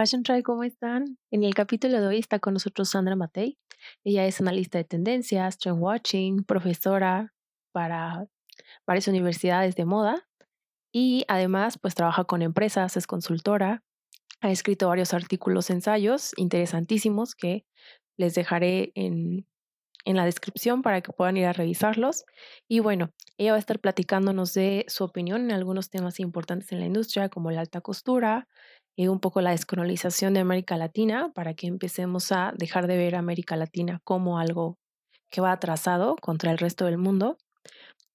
Fashion Try, ¿cómo están? En el capítulo de hoy está con nosotros Sandra Matei. Ella es analista de tendencias, trend watching, profesora para varias universidades de moda y además pues trabaja con empresas, es consultora, ha escrito varios artículos, ensayos interesantísimos que les dejaré en, en la descripción para que puedan ir a revisarlos. Y bueno, ella va a estar platicándonos de su opinión en algunos temas importantes en la industria, como la alta costura, y un poco la descolonización de América Latina, para que empecemos a dejar de ver a América Latina como algo que va atrasado contra el resto del mundo.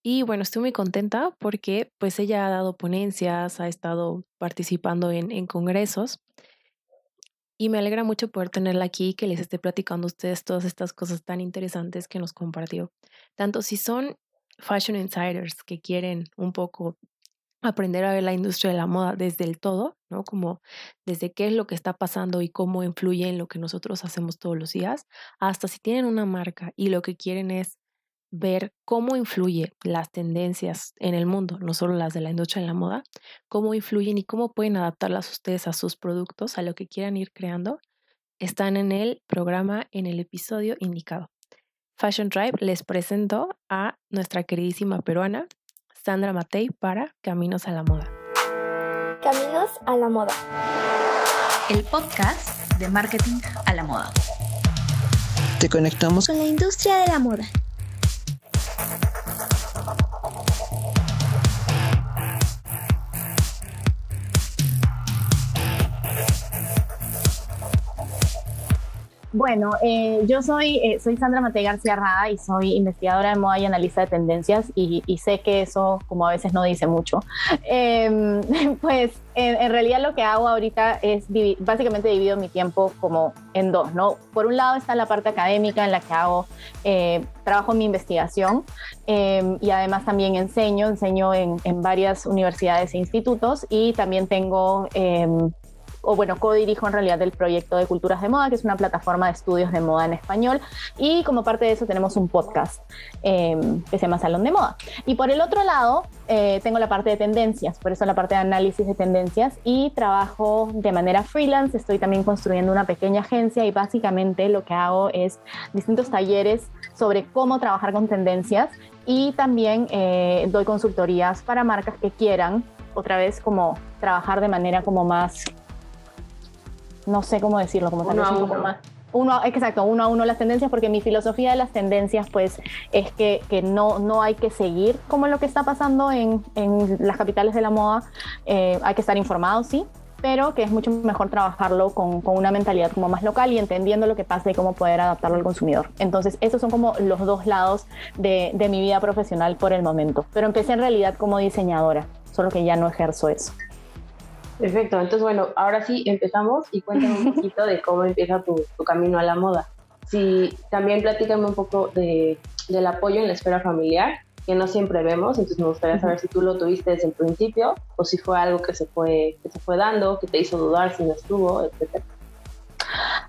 Y bueno, estoy muy contenta porque pues ella ha dado ponencias, ha estado participando en, en congresos y me alegra mucho poder tenerla aquí y que les esté platicando a ustedes todas estas cosas tan interesantes que nos compartió. Tanto si son fashion insiders que quieren un poco aprender a ver la industria de la moda desde el todo, ¿no? Como desde qué es lo que está pasando y cómo influye en lo que nosotros hacemos todos los días, hasta si tienen una marca y lo que quieren es ver cómo influye las tendencias en el mundo, no solo las de la industria de la moda, cómo influyen y cómo pueden adaptarlas ustedes a sus productos, a lo que quieran ir creando, están en el programa, en el episodio indicado. Fashion Drive les presento a nuestra queridísima peruana, Sandra Matei, para Caminos a la Moda. Caminos a la Moda. El podcast de marketing a la moda. Te conectamos con la industria de la moda. Bueno, eh, yo soy, eh, soy Sandra Mate García Rada y soy investigadora de moda y analista de tendencias y, sé que eso como a veces no dice mucho. Em, pues en, realidad lo que hago ahorita es básicamente divido mi tiempo como en dos, ¿no? Por un lado está la parte académica en la que hago, eh, trabajo en mi investigación em, y además también enseño, enseño en, en, varias universidades e institutos y también tengo em, o bueno, co-dirijo en realidad el proyecto de Culturas de Moda, que es una plataforma de estudios de moda en español. Y como parte de eso tenemos un podcast em, que se llama Salón de Moda. Y por el otro lado, eh, tengo la parte de tendencias, por eso la parte de análisis de tendencias y trabajo de manera freelance. Estoy también construyendo una pequeña agencia y básicamente lo que hago es distintos talleres sobre cómo trabajar con tendencias y también eh, doy consultorías para marcas que quieran otra vez como trabajar de manera como más no sé cómo decirlo, como tal vez un poco más. Uno, exacto, uno a uno las tendencias, porque mi filosofía de las tendencias, pues, es que, que no, no hay que seguir como lo que está pasando en, en las capitales de la moda. Eh, hay que estar informado, sí, pero que es mucho mejor trabajarlo con, con, una mentalidad como más local y entendiendo lo que pasa y cómo poder adaptarlo al consumidor. Entonces, esos son como los dos lados de, de mi vida profesional por el momento. Pero empecé en realidad como diseñadora, solo que ya no ejerzo eso. Perfecto, entonces bueno, ahora sí empezamos y cuéntame un poquito de cómo empieza tu, camino a la moda. Sí, también platícame un poco de, del apoyo en la esfera familiar, que no siempre vemos, entonces me gustaría saber si tú lo tuviste desde el principio o si fue algo que se fue, que se fue dando, que te hizo dudar si no estuvo, etcétera.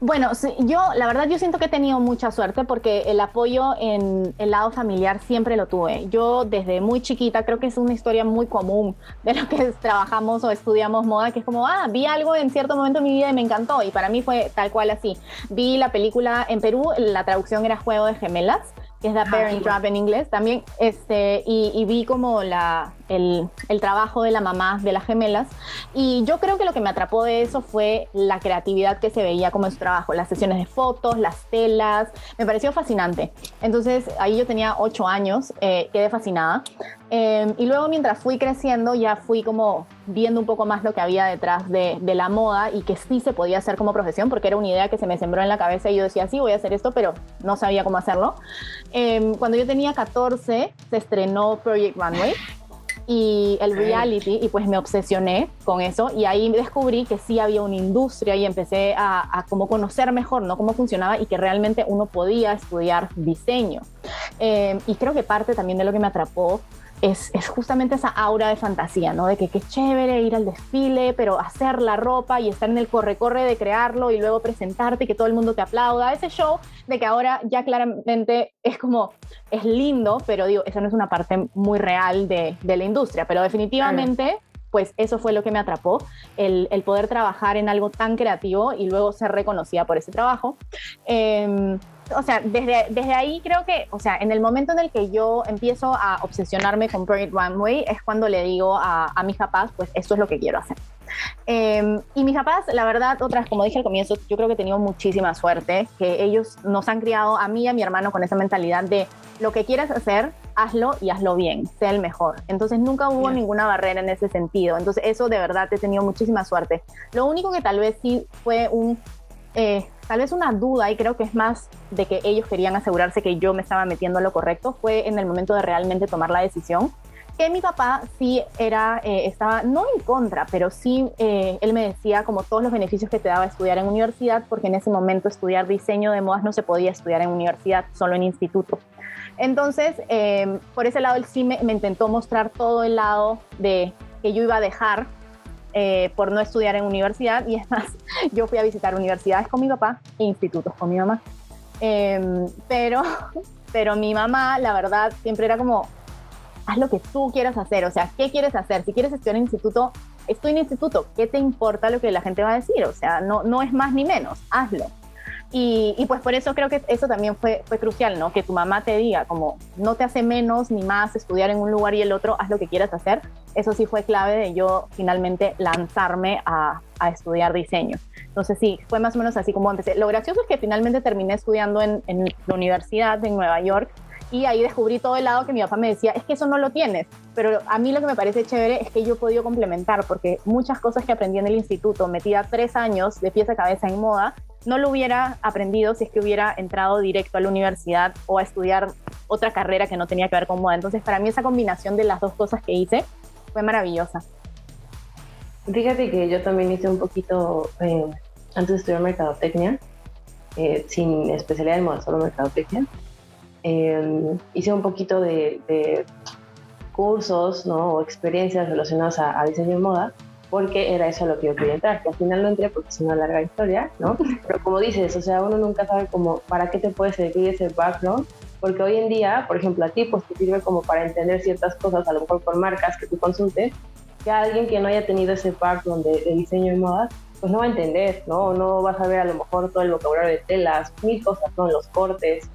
Bueno, yo la verdad yo siento que he tenido mucha suerte porque el apoyo en el lado familiar siempre lo tuve. Yo desde muy chiquita creo que es una historia muy común de lo que trabajamos o estudiamos moda, que es como, ah, vi algo en cierto momento de mi vida y me encantó y para mí fue tal cual así. Vi la película en Perú, la traducción era Juego de Gemelas que es The Parent Trap en inglés también, este, y, vi como la, el, el, trabajo de la mamá de las gemelas, y yo creo que lo que me atrapó de eso fue la creatividad que se veía como en su trabajo, las sesiones de fotos, las telas, me pareció fascinante. Entonces ahí yo tenía ocho años, eh, quedé fascinada, Em, y luego mientras fui creciendo ya fui como viendo un poco más lo que había detrás de, la moda y que sí se podía hacer como profesión porque era una idea que se me sembró en la cabeza y yo decía, sí, voy a hacer esto, pero no sabía cómo hacerlo. Em, cuando yo tenía 14 se estrenó Project Runway y el reality y pues me obsesioné con eso. Y ahí descubrí que sí había una industria y empecé a, como conocer mejor no cómo funcionaba y que realmente uno podía estudiar diseño. Em, y creo que parte también de lo que me atrapó es, justamente esa aura de fantasía, ¿no? De que qué chévere ir al desfile, pero hacer la ropa y estar en el corre-corre de crearlo y luego presentarte y que todo el mundo te aplauda. Ese show de que ahora ya claramente es como, es lindo, pero digo, esa no es una parte muy real de, la industria, pero definitivamente... pues eso fue lo que me atrapó, el, el poder trabajar en algo tan creativo y luego ser reconocida por ese trabajo. Eh, o sea, desde, desde ahí creo que, o sea, en el momento en el que yo empiezo a obsesionarme con Project Runway es cuando le digo a, a mis papás, pues esto es lo que quiero hacer. Eh, y mis papás, la verdad, otras, como dije al comienzo, yo creo que he tenido muchísima suerte, que ellos nos han criado a mí y a mi hermano con esa mentalidad de lo que quieras hacer, hazlo y hazlo bien, sea el mejor. Entonces nunca hubo ninguna barrera en ese sentido. Entonces eso de verdad he tenido muchísima suerte. Lo único que tal vez sí fue un eh, tal vez una duda, y creo que es más de que ellos querían asegurarse que yo me estaba metiendo a lo correcto, fue en el momento de realmente tomar la decisión. Que mi papá sí era, eh, estaba no en contra, pero sí eh, él me decía como todos los beneficios que te daba estudiar en universidad, porque en ese momento estudiar diseño de modas no se podía estudiar en universidad, solo en instituto. Entonces, eh, por ese lado, él sí me intentó mostrar todo el lado de que yo iba a dejar eh, por no estudiar en universidad y es más, yo fui a visitar universidades con mi papá e institutos con mi mamá. Eh, pero, pero mi mamá, la verdad, siempre era como, haz lo que tú quieras hacer, o sea, ¿qué quieres hacer? Si quieres estudiar en instituto, estoy en instituto, ¿qué te importa lo que la gente va a decir? O sea, no, no es más ni menos, hazlo. Y, y, pues por eso creo que eso también fue, fue crucial, ¿no? Que tu mamá te diga, como no te hace menos ni más estudiar en un lugar y el otro, haz lo que quieras hacer. Eso sí fue clave de yo finalmente lanzarme a, a estudiar diseño. Entonces sí, fue más o menos así como empecé. Lo gracioso es que finalmente terminé estudiando en, en la universidad en Nueva York y ahí descubrí todo el lado que mi papá me decía, es que eso no lo tienes, pero a mí lo que me parece chévere es que yo he podido complementar, porque muchas cosas que aprendí en el instituto, metida tres años de pieza a cabeza en moda, no lo hubiera aprendido si es que hubiera entrado directo a la universidad o a estudiar otra carrera que no tenía que ver con moda. Entonces, para mí esa combinación de las dos cosas que hice fue maravillosa. Fíjate que yo también hice un poquito, eh, antes de estudiar mercadotecnia, eh, sin especialidad en moda, solo mercadotecnia, eh, hice un poquito de, de cursos ¿no? o experiencias relacionadas a, a diseño de moda porque era eso lo que yo quería entrar, que al final no entré porque es una larga historia, ¿no? Pero como dices, o sea, uno nunca sabe cómo, para qué te puede servir ese background, porque hoy en día, por ejemplo, a ti, pues te sirve como para entender ciertas cosas, a lo mejor por marcas que tú consultes, que alguien que no haya tenido ese background de, de diseño y modas, pues no va a entender, ¿no? No vas a ver a lo mejor todo el vocabulario de telas, mil cosas, ¿no? Los cortes.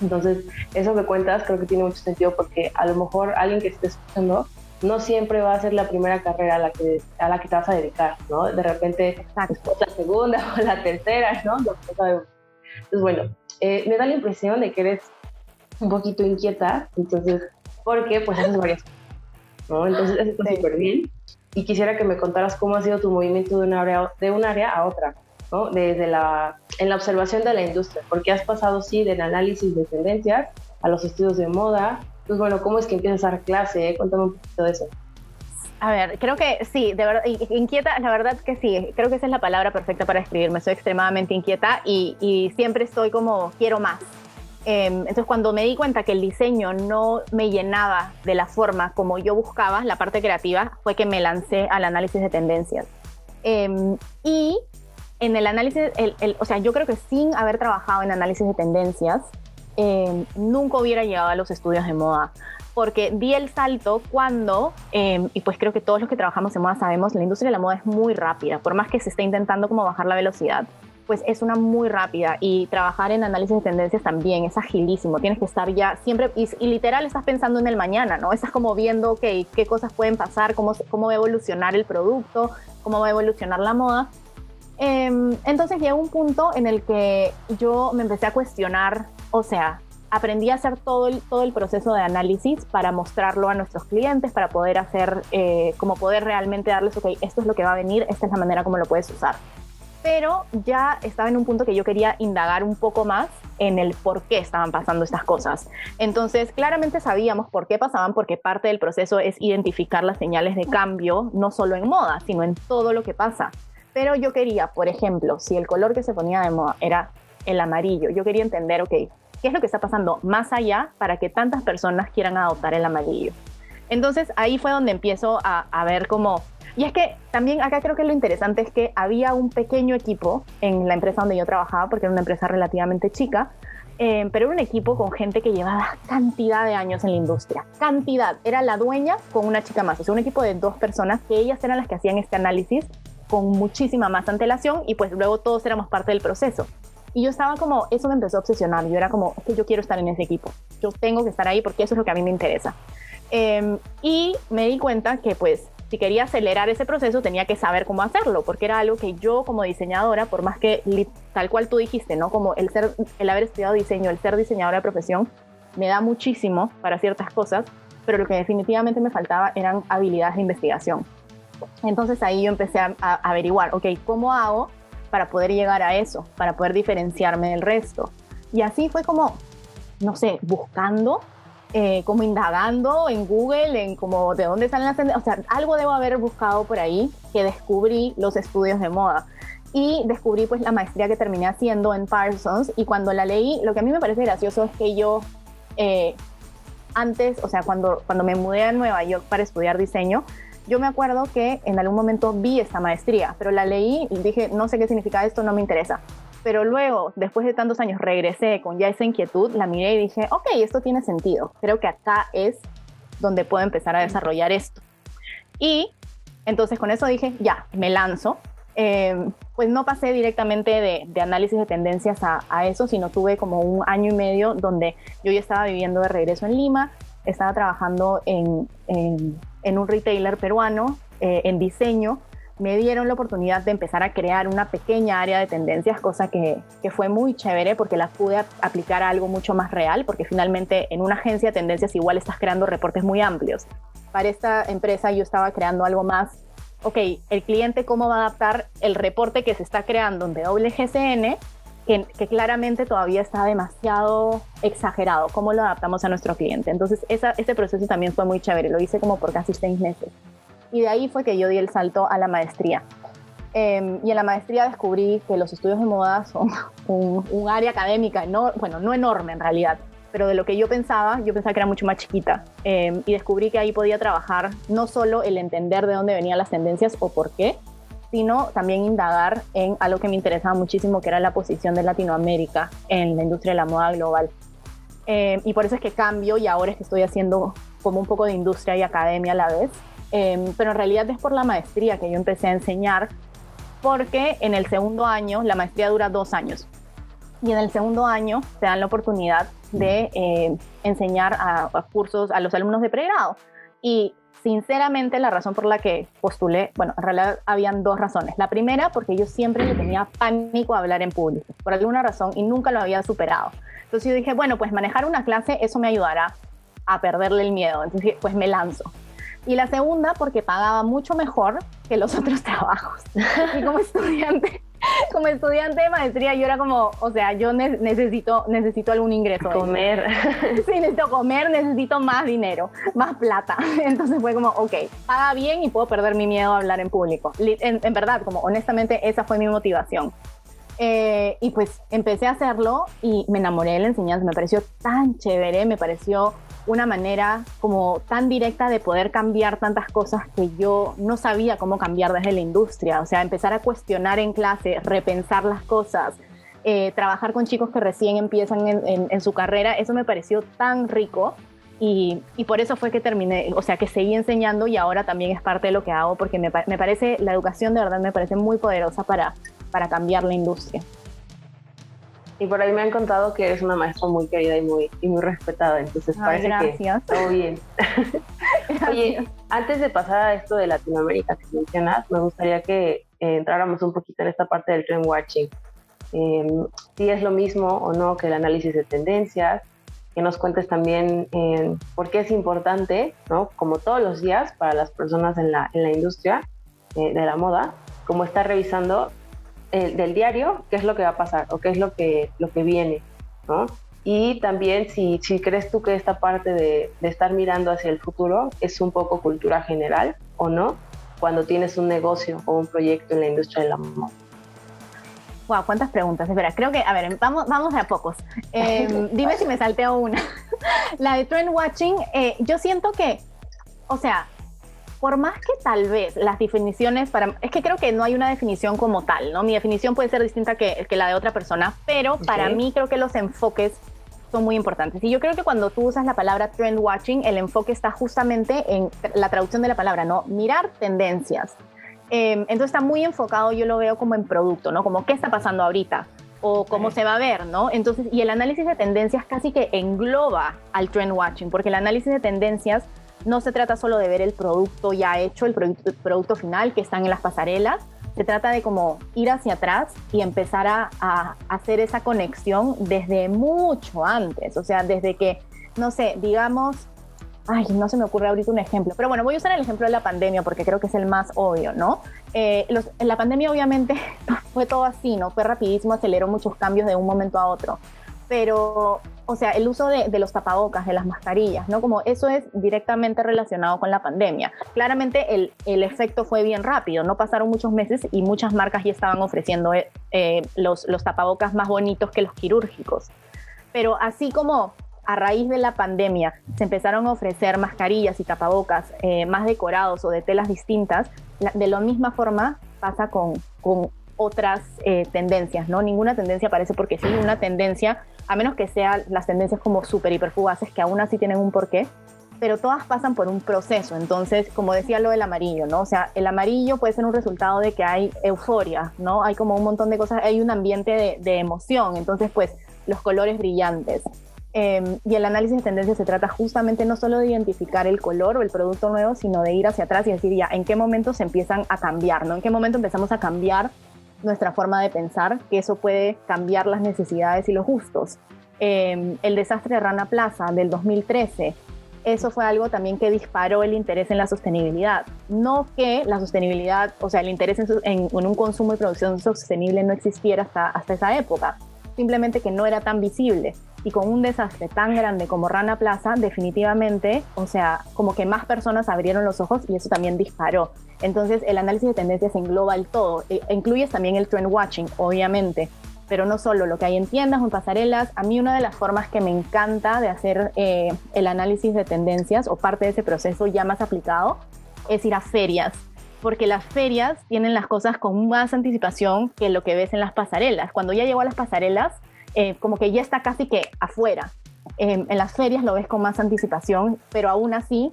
Entonces, eso que cuentas creo que tiene mucho sentido porque a lo mejor alguien que esté escuchando no siempre va a ser la primera carrera a la que, a la que te vas a dedicar, ¿no? De repente, después la segunda o la tercera, ¿no? No sabemos. Entonces, bueno, eh, me da la impresión de que eres un poquito inquieta, entonces, porque pues haces varias cosas, ¿no? Entonces, eso está súper bien. Y quisiera que me contaras cómo ha sido tu movimiento de un área, de un área a otra, ¿no? Desde la, en la observación de la industria, porque has pasado, sí, del análisis de tendencias a los estudios de moda, pues bueno, ¿cómo es que empiezas a dar clase? Cuéntame un poquito de eso. A ver, creo que sí, de verdad, inquieta, la verdad que sí, creo que esa es la palabra perfecta para escribirme, soy extremadamente inquieta y, y siempre estoy como, quiero más. Eh, entonces cuando me di cuenta que el diseño no me llenaba de la forma como yo buscaba, la parte creativa, fue que me lancé al análisis de tendencias. Eh, y en el análisis, el, el, o sea, yo creo que sin haber trabajado en análisis de tendencias, eh, nunca hubiera llegado a los estudios de moda, porque di el salto cuando, eh, y pues creo que todos los que trabajamos en moda sabemos, la industria de la moda es muy rápida, por más que se esté intentando como bajar la velocidad, pues es una muy rápida y trabajar en análisis de tendencias también es agilísimo, tienes que estar ya siempre, y, y literal estás pensando en el mañana, ¿no? Estás como viendo, ok, qué cosas pueden pasar, cómo, cómo va a evolucionar el producto, cómo va a evolucionar la moda. Eh, entonces llegó un punto en el que yo me empecé a cuestionar, o sea, aprendí a hacer todo el, todo el proceso de análisis para mostrarlo a nuestros clientes, para poder hacer, eh, como poder realmente darles, ok, esto es lo que va a venir, esta es la manera como lo puedes usar. Pero ya estaba en un punto que yo quería indagar un poco más en el por qué estaban pasando estas cosas. Entonces, claramente sabíamos por qué pasaban, porque parte del proceso es identificar las señales de cambio, no solo en moda, sino en todo lo que pasa. Pero yo quería, por ejemplo, si el color que se ponía de moda era el amarillo, yo quería entender, ok, ¿qué es lo que está pasando más allá para que tantas personas quieran adoptar el amarillo? Entonces ahí fue donde empiezo a, a ver cómo... Y es que también acá creo que lo interesante es que había un pequeño equipo en la empresa donde yo trabajaba, porque era una empresa relativamente chica, eh, pero era un equipo con gente que llevaba cantidad de años en la industria. Cantidad. Era la dueña con una chica más. O sea, un equipo de dos personas que ellas eran las que hacían este análisis con muchísima más antelación y pues luego todos éramos parte del proceso. Y yo estaba como, eso me empezó a obsesionar. Yo era como, es que yo quiero estar en ese equipo. Yo tengo que estar ahí porque eso es lo que a mí me interesa. Em, y me di cuenta que pues si quería acelerar ese proceso tenía que saber cómo hacerlo, porque era algo que yo como diseñadora, por más que tal cual tú dijiste, ¿no? Como el ser el haber estudiado diseño, el ser diseñadora de profesión me da muchísimo para ciertas cosas, pero lo que definitivamente me faltaba eran habilidades de investigación. Entonces ahí yo empecé a, a averiguar, ok, ¿cómo hago para poder llegar a eso, para poder diferenciarme del resto? Y así fue como, no sé, buscando eh, como indagando en Google, en como de dónde salen las tendencias, o sea, algo debo haber buscado por ahí que descubrí los estudios de moda y descubrí pues la maestría que terminé haciendo en Parsons y cuando la leí, lo que a mí me parece gracioso es que yo eh, antes, o sea, cuando, cuando me mudé a Nueva York para estudiar diseño, yo me acuerdo que en algún momento vi esta maestría, pero la leí y dije, no sé qué significa esto, no me interesa. Pero luego, después de tantos años, regresé con ya esa inquietud, la miré y dije, ok, esto tiene sentido. Creo que acá es donde puedo empezar a desarrollar esto. Y entonces con eso dije, ya, me lanzo. Em, pues no pasé directamente de, análisis de tendencias a, eso, sino tuve como un año y medio donde yo ya estaba viviendo de regreso en Lima, estaba trabajando en, en, un retailer peruano, eh, en diseño, me dieron la oportunidad de empezar a crear una pequeña área de tendencias, cosa que, que, fue muy chévere porque la pude aplicar a algo mucho más real, porque finalmente en una agencia de tendencias igual estás creando reportes muy amplios. Para esta empresa yo estaba creando algo más, ok, el cliente cómo va a adaptar el reporte que se está creando en WGCN, que, que claramente todavía está demasiado exagerado, cómo lo adaptamos a nuestro cliente. Entonces esa, ese proceso también fue muy chévere, lo hice como por casi seis meses y de ahí fue que yo di el salto a la maestría. Em, y en la maestría descubrí que los estudios de moda son un, área académica, no, bueno, no enorme en realidad, pero de lo que yo pensaba, yo pensaba que era mucho más chiquita. Em, y descubrí que ahí podía trabajar no solo el entender de dónde venían las tendencias o por qué, sino también indagar en algo que me interesaba muchísimo, que era la posición de Latinoamérica en la industria de la moda global. Em, y por eso es que cambio y ahora es que estoy haciendo como un poco de industria y academia a la vez. Em, pero en realidad es por la maestría que yo empecé a enseñar, porque en el segundo año, la maestría dura dos años, y en el segundo año te dan la oportunidad de eh, enseñar a, cursos a los alumnos de pregrado. Y sinceramente la razón por la que postulé, bueno, en realidad habían dos razones. La primera, porque yo siempre le tenía pánico a hablar en público, por alguna razón, y nunca lo había superado. Entonces yo dije, bueno, pues manejar una clase, eso me ayudará a perderle el miedo. Entonces, pues me lanzo. Y la segunda, porque pagaba mucho mejor que los otros trabajos. Y como estudiante, como estudiante de maestría, yo era como, o sea, yo necesito, necesito algún ingreso. Comer. Sí, necesito comer, necesito más dinero, más plata. Entonces fue como, ok, paga bien y puedo perder mi miedo a hablar en público. En, en verdad, como honestamente, esa fue mi motivación. Eh, y pues empecé a hacerlo y me enamoré de la enseñanza, me pareció tan chévere, me pareció una manera como tan directa de poder cambiar tantas cosas que yo no sabía cómo cambiar desde la industria. O sea, empezar a cuestionar en clase, repensar las cosas, eh, trabajar con chicos que recién empiezan en, su carrera, eso me pareció tan rico. Y, por eso fue que terminé, o sea, que seguí enseñando y ahora también es parte de lo que hago, porque me, me parece, la educación de verdad me parece muy poderosa para, para cambiar la industria. Y por ahí me han contado que eres una maestra muy querida y muy, y muy respetada, entonces parece que todo bien. Oye, antes de pasar a esto de Latinoamérica que mencionas, me gustaría que eh, entráramos un poquito en esta parte del trend watching. Em, si es lo mismo o no que el análisis de tendencias, que nos cuentes también eh, por qué es importante, ¿no? como todos los días para las personas en la, en la industria eh, de la moda, como estar revisando eh, del diario qué es lo que va a pasar o qué es lo que, lo que viene, ¿no? Y también si, si crees tú que esta parte de, de, estar mirando hacia el futuro es un poco cultura general o no, cuando tienes un negocio o un proyecto en la industria de la moda. Wow, cuántas preguntas. Espera, creo que, a ver, vamos, vamos de a pocos. Em, dime si me salteo una. la de trend watching, eh, yo siento que, o sea, por más que tal vez las definiciones para... Es que creo que no hay una definición como tal, ¿no? Mi definición puede ser distinta que, que la de otra persona, pero para mí creo que los enfoques son muy importantes. Y yo creo que cuando tú usas la palabra trend watching, el enfoque está justamente en la traducción de la palabra, ¿no? Mirar tendencias. Em, entonces está muy enfocado, yo lo veo como en producto, ¿no? Como qué está pasando ahorita o cómo se va a ver, ¿no? Entonces, y el análisis de tendencias casi que engloba al trend watching, porque el análisis de tendencias no se trata solo de ver el producto ya hecho, el producto, final que están en las pasarelas, se trata de como ir hacia atrás y empezar a, hacer esa conexión desde mucho antes, o sea, desde que, no sé, digamos, ay, no se me ocurre ahorita un ejemplo, pero bueno, voy a usar el ejemplo de la pandemia porque creo que es el más obvio, ¿no? Eh, la pandemia obviamente fue todo así, ¿no? Fue rapidísimo, aceleró muchos cambios de un momento a otro, pero o sea, el uso de, los tapabocas, de las mascarillas, ¿no? Como eso es directamente relacionado con la pandemia. Claramente el, el efecto fue bien rápido, no pasaron muchos meses y muchas marcas ya estaban ofreciendo eh, eh, los, los tapabocas más bonitos que los quirúrgicos. Pero así como a raíz de la pandemia se empezaron a ofrecer mascarillas y tapabocas eh, más decorados o de telas distintas, de la misma forma pasa con, con otras tendencias, ¿no? Ninguna tendencia aparece porque sí, una tendencia a menos que sean las tendencias como súper hiperfugaces, que aún así tienen un porqué, pero todas pasan por un proceso. Entonces, como decía lo del amarillo, ¿no? O sea, el amarillo puede ser un resultado de que hay euforia, ¿no? Hay como un montón de cosas, hay un ambiente de, emoción. Entonces, pues, los colores brillantes. Em, y el análisis de tendencias se trata justamente no solo de identificar el color o el producto nuevo, sino de ir hacia atrás y decir ya en qué momento se empiezan a cambiar, ¿no? En qué momento empezamos a cambiar nuestra forma de pensar, que eso puede cambiar las necesidades y los gustos. Em, el desastre de Rana Plaza del 2013, eso fue algo también que disparó el interés en la sostenibilidad. No que la sostenibilidad, o sea, el interés en, un consumo y producción sostenible no existiera hasta esa época, simplemente que no era tan visible. Y con un desastre tan grande como Rana Plaza, definitivamente, o sea, como que más personas abrieron los ojos y eso también disparó. Entonces, el análisis de tendencias engloba el todo. E, incluyes también el trend watching, obviamente, pero no solo lo que hay en tiendas o en pasarelas. A mí una de las formas que me encanta de hacer eh, el análisis de tendencias o parte de ese proceso ya más aplicado es ir a ferias, porque las ferias tienen las cosas con más anticipación que lo que ves en las pasarelas. Cuando ya llegó a las pasarelas, eh, como que ya está casi que afuera. en las ferias lo ves con más anticipación, pero aún así,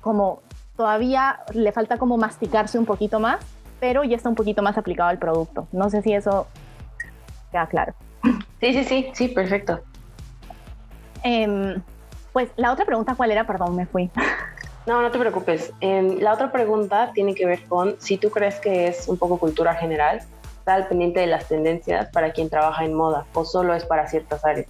como todavía le falta como masticarse un poquito más, pero ya está un poquito más aplicado al producto. No sé si eso queda claro. Sí, sí, sí, sí, perfecto. Em, pues la otra pregunta, ¿cuál era? Perdón, me fui. No, no te preocupes. Em, la otra pregunta tiene que ver con si tú crees que es un poco cultura general, estar al pendiente de las tendencias para quien trabaja en moda o solo es para ciertas áreas.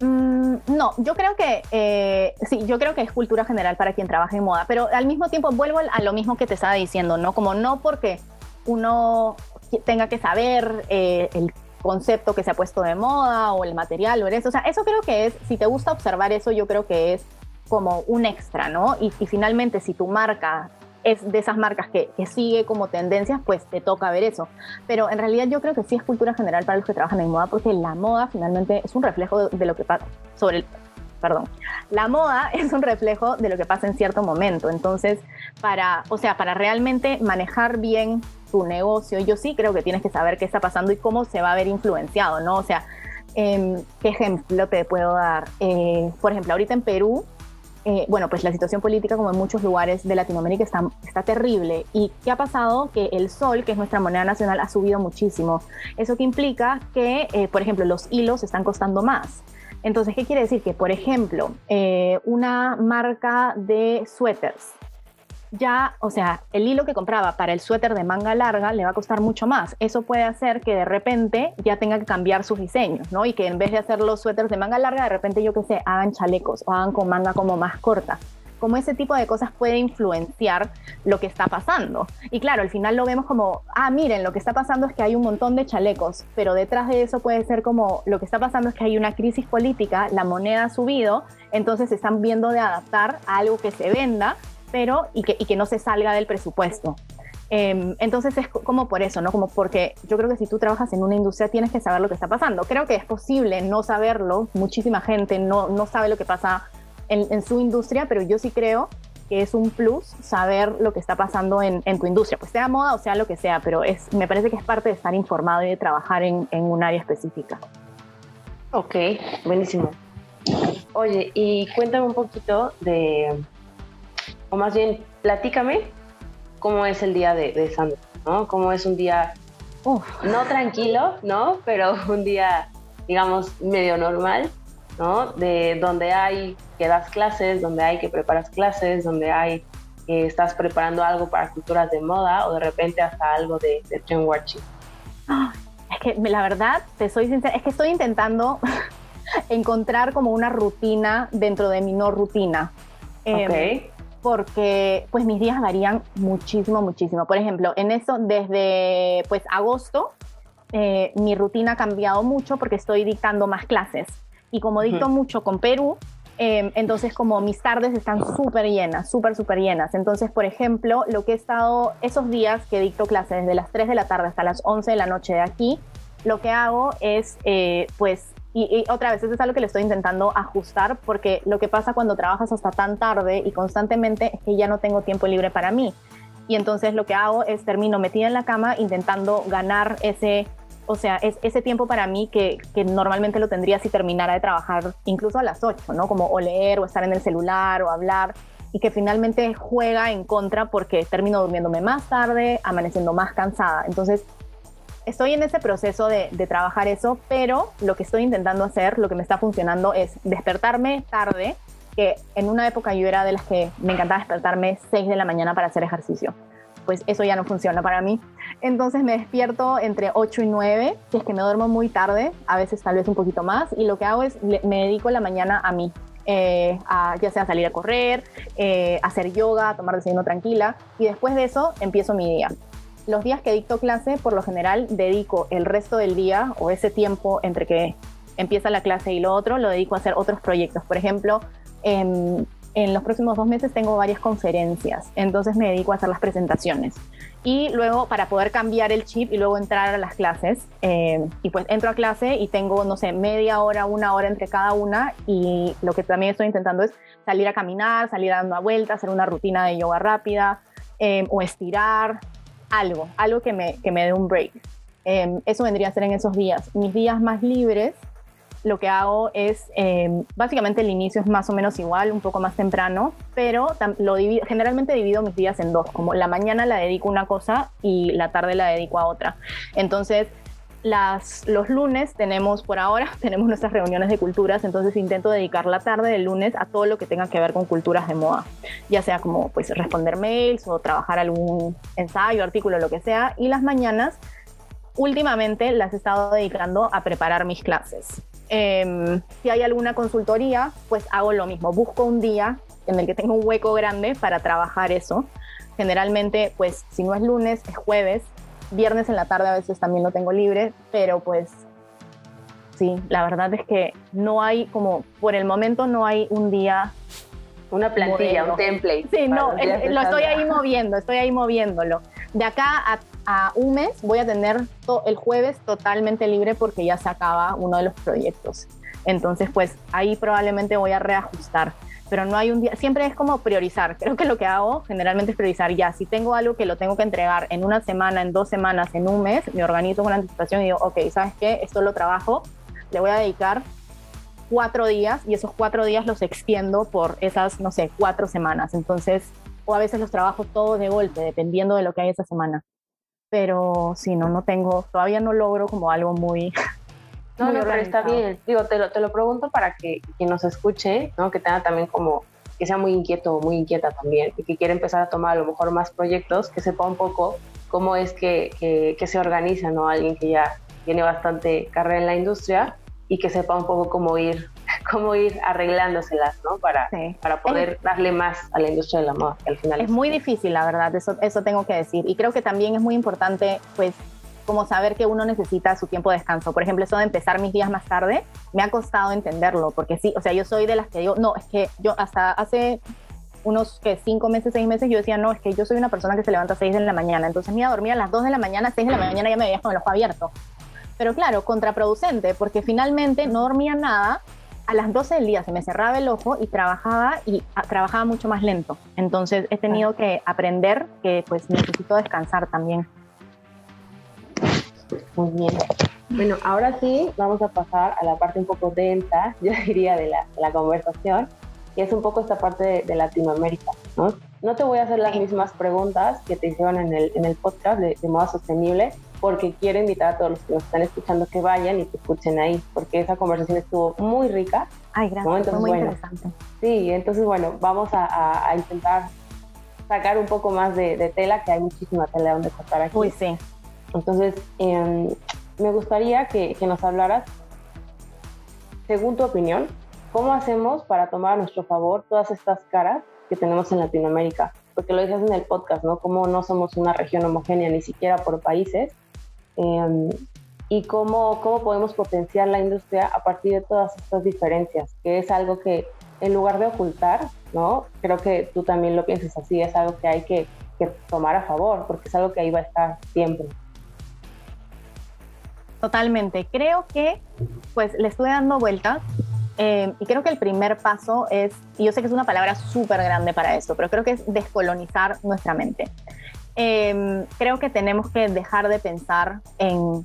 Mm, no, yo creo que eh, sí, yo creo que es cultura general para quien trabaja en moda, pero al mismo tiempo vuelvo a lo mismo que te estaba diciendo, ¿no? Como no porque uno tenga que saber eh, el concepto que se ha puesto de moda o el material o eso. O sea, eso creo que es, si te gusta observar eso, yo creo que es como un extra, ¿no? Y, finalmente, si tu marca es de esas marcas que, sigue como tendencias, pues te toca ver eso. Pero en realidad yo creo que sí es cultura general para los que trabajan en moda, porque la moda finalmente es un reflejo de, lo que pasa sobre el, perdón, la moda es un reflejo de lo que pasa en cierto momento. Entonces, para, o sea, para realmente manejar bien tu negocio, yo sí creo que tienes que saber qué está pasando y cómo se va a ver influenciado, ¿no? O sea, em, ¿qué ejemplo te puedo dar? Eh, por ejemplo, ahorita en Perú, eh, bueno, pues la situación política, como en muchos lugares de Latinoamérica, está, está terrible. ¿Y qué ha pasado? Que el sol, que es nuestra moneda nacional, ha subido muchísimo. Eso que implica que, eh, por ejemplo, los hilos están costando más. Entonces, ¿qué quiere decir? Que, por ejemplo, una marca de suéteres ya, o sea, el hilo que compraba para el suéter de manga larga le va a costar mucho más. Eso puede hacer que de repente ya tenga que cambiar sus diseños, ¿no? Y que en vez de hacer los suéteres de manga larga, de repente yo que sé, hagan chalecos o hagan con manga como más corta. Como ese tipo de cosas puede influenciar lo que está pasando. Y claro, al final lo vemos como, ah, miren, lo que está pasando es que hay un montón de chalecos, pero detrás de eso puede ser como, lo que está pasando es que hay una crisis política, la moneda ha subido, entonces se están viendo de adaptar a algo que se venda pero y que, y que no se salga del presupuesto. Em, entonces es como por eso, ¿no? Como porque yo creo que si tú trabajas en una industria tienes que saber lo que está pasando. Creo que es posible no saberlo, muchísima gente no, no sabe lo que pasa en, en su industria, pero yo sí creo que es un plus saber lo que está pasando en, tu industria, pues sea moda o sea lo que sea, pero es, me parece que es parte de estar informado y de trabajar en, en un área específica. Ok, buenísimo. Oye, y cuéntame un poquito de, o más bien, platícame cómo es el día de, de Sandra, ¿no? Cómo es un día, no tranquilo, ¿no? Pero un día, digamos, medio normal, ¿no? De donde hay que das clases, donde hay que preparas clases, donde hay que estás preparando algo para culturas de moda o de repente hasta algo de, de trend watching. Es que la verdad, te soy sincera, es que estoy intentando encontrar como una rutina dentro de mi no rutina. Em, porque pues mis días varían muchísimo, muchísimo. Por ejemplo, en eso desde pues agosto eh, mi rutina ha cambiado mucho porque estoy dictando más clases. Y como dicto mucho con Perú, em, entonces como mis tardes están súper llenas, súper, súper llenas. Entonces, por ejemplo, lo que he estado esos días que dicto clases desde las 3 de la tarde hasta las 11 de la noche de aquí, lo que hago es eh, pues y, otra vez, eso es algo que le estoy intentando ajustar porque lo que pasa cuando trabajas hasta tan tarde y constantemente es que ya no tengo tiempo libre para mí. Y entonces lo que hago es termino metida en la cama intentando ganar ese, o sea, es, ese tiempo para mí que, que, normalmente lo tendría si terminara de trabajar incluso a las 8, ¿no? Como o leer o estar en el celular o hablar y que finalmente juega en contra porque termino durmiéndome más tarde, amaneciendo más cansada. Entonces, estoy en ese proceso de, trabajar eso, pero lo que estoy intentando hacer, lo que me está funcionando es despertarme tarde, que en una época yo era de las que me encantaba despertarme 6 de la mañana para hacer ejercicio. Pues eso ya no funciona para mí. Entonces me despierto entre 8 y 9, si es que me duermo muy tarde, a veces tal vez un poquito más, y lo que hago es me dedico la mañana a mí, eh, a, ya sea salir a correr, eh, hacer yoga, tomar desayuno tranquila, y después de eso empiezo mi día los días que dicto clase, por lo general, dedico el resto del día o ese tiempo entre que empieza la clase y lo otro, lo dedico a hacer otros proyectos. Por ejemplo, en, los próximos dos meses tengo varias conferencias, entonces me dedico a hacer las presentaciones. Y luego, para poder cambiar el chip y luego entrar a las clases, eh, y pues entro a clase y tengo, no sé, media hora, una hora entre cada una, y lo que también estoy intentando es salir a caminar, salir dando una vuelta, hacer una rutina de yoga rápida, eh, o estirar, algo, algo que me, que me dé un break. Em, eso vendría a ser en esos días. Mis días más libres, lo que hago es, em, básicamente el inicio es más o menos igual, un poco más temprano, pero lo generalmente divido mis días en dos, como la mañana la dedico a una cosa y la tarde la dedico a otra. Entonces, las, los lunes tenemos, por ahora, tenemos nuestras reuniones de culturas, entonces intento dedicar la tarde del lunes a todo lo que tenga que ver con culturas de moda, ya sea como pues responder mails o trabajar algún ensayo, artículo, lo que sea, y las mañanas últimamente las he estado dedicando a preparar mis clases. Em, si hay alguna consultoría, pues hago lo mismo, busco un día en el que tengo un hueco grande para trabajar eso. Generalmente, pues si no es lunes, es jueves, viernes en la tarde a veces también lo tengo libre, pero pues sí, la verdad es que no hay como, por el momento no hay un día. Una plantilla, un template. Sí, no, lo estoy ahí moviendo, estoy ahí moviéndolo. De acá a, un mes voy a tener el jueves totalmente libre porque ya se acaba uno de los proyectos. Entonces, pues ahí probablemente voy a reajustar pero no hay un día, siempre es como priorizar. Creo que lo que hago generalmente es priorizar ya. Si tengo algo que lo tengo que entregar en una semana, en dos semanas, en un mes, me organizo con anticipación y digo, ok, ¿sabes qué? Esto lo trabajo, le voy a dedicar cuatro días y esos cuatro días los extiendo por esas, no sé, cuatro semanas. Entonces, o a veces los trabajo todos de golpe, dependiendo de lo que hay esa semana. Pero si no, no tengo, todavía no logro como algo muy, no, no, pero está bien. Digo, te lo, te lo pregunto para que quien nos escuche, ¿no? Que tenga también como que sea muy inquieto o muy inquieta también y que quiera empezar a tomar a lo mejor más proyectos, que sepa un poco cómo es que, que, se organiza, ¿no? Alguien que ya tiene bastante carrera en la industria y que sepa un poco cómo ir, cómo ir arreglándoselas, ¿no? Para, para poder darle más a la industria de la moda, que al final es, es muy difícil, la verdad, eso, eso tengo que decir. Y creo que también es muy importante, pues, como saber que uno necesita su tiempo de descanso. Por ejemplo, eso de empezar mis días más tarde, me ha costado entenderlo, porque sí, o sea, yo soy de las que digo, no, es que yo hasta hace unos que cinco meses, seis meses, yo decía, no, es que yo soy una persona que se levanta a seis de la mañana, entonces me iba a dormir a las dos de la mañana, seis de la mañana ya me veía con el ojo abierto. Pero claro, contraproducente, porque finalmente no dormía nada, a las 12 del día se me cerraba el ojo y trabajaba y a, trabajaba mucho más lento. Entonces he tenido que aprender que pues necesito descansar también. Muy bien. Bueno, ahora sí vamos a pasar a la parte un poco densa, yo diría, de la, la conversación, que es un poco esta parte de, de Latinoamérica, ¿no? No te voy a hacer las mismas preguntas que te hicieron en el, en el podcast de, de moda sostenible, porque quiero invitar a todos los que nos están escuchando que vayan y que escuchen ahí, porque esa conversación estuvo muy rica. Ay, gracias, Entonces, muy bueno, interesante. Sí, entonces bueno, vamos a, a- a intentar sacar un poco más de, de tela, que hay muchísima tela donde cortar aquí. Uy, sí. Entonces, em, me gustaría que, nos hablaras, según tu opinión, ¿cómo hacemos para tomar a nuestro favor todas estas caras que tenemos en Latinoamérica? Porque lo dices en el podcast, ¿no? Cómo no somos una región homogénea ni siquiera por países. em, y cómo, cómo podemos potenciar la industria a partir de todas estas diferencias, que es algo que en lugar de ocultar, ¿no? Creo que tú también lo piensas así, es algo que hay que, que tomar a favor, porque es algo que ahí va a estar siempre. Totalmente. Creo que pues le estuve dando vueltas eh, y creo que el primer paso es, y yo sé que es una palabra súper grande para esto, pero creo que es descolonizar nuestra mente. Eh, creo que tenemos que dejar de pensar en,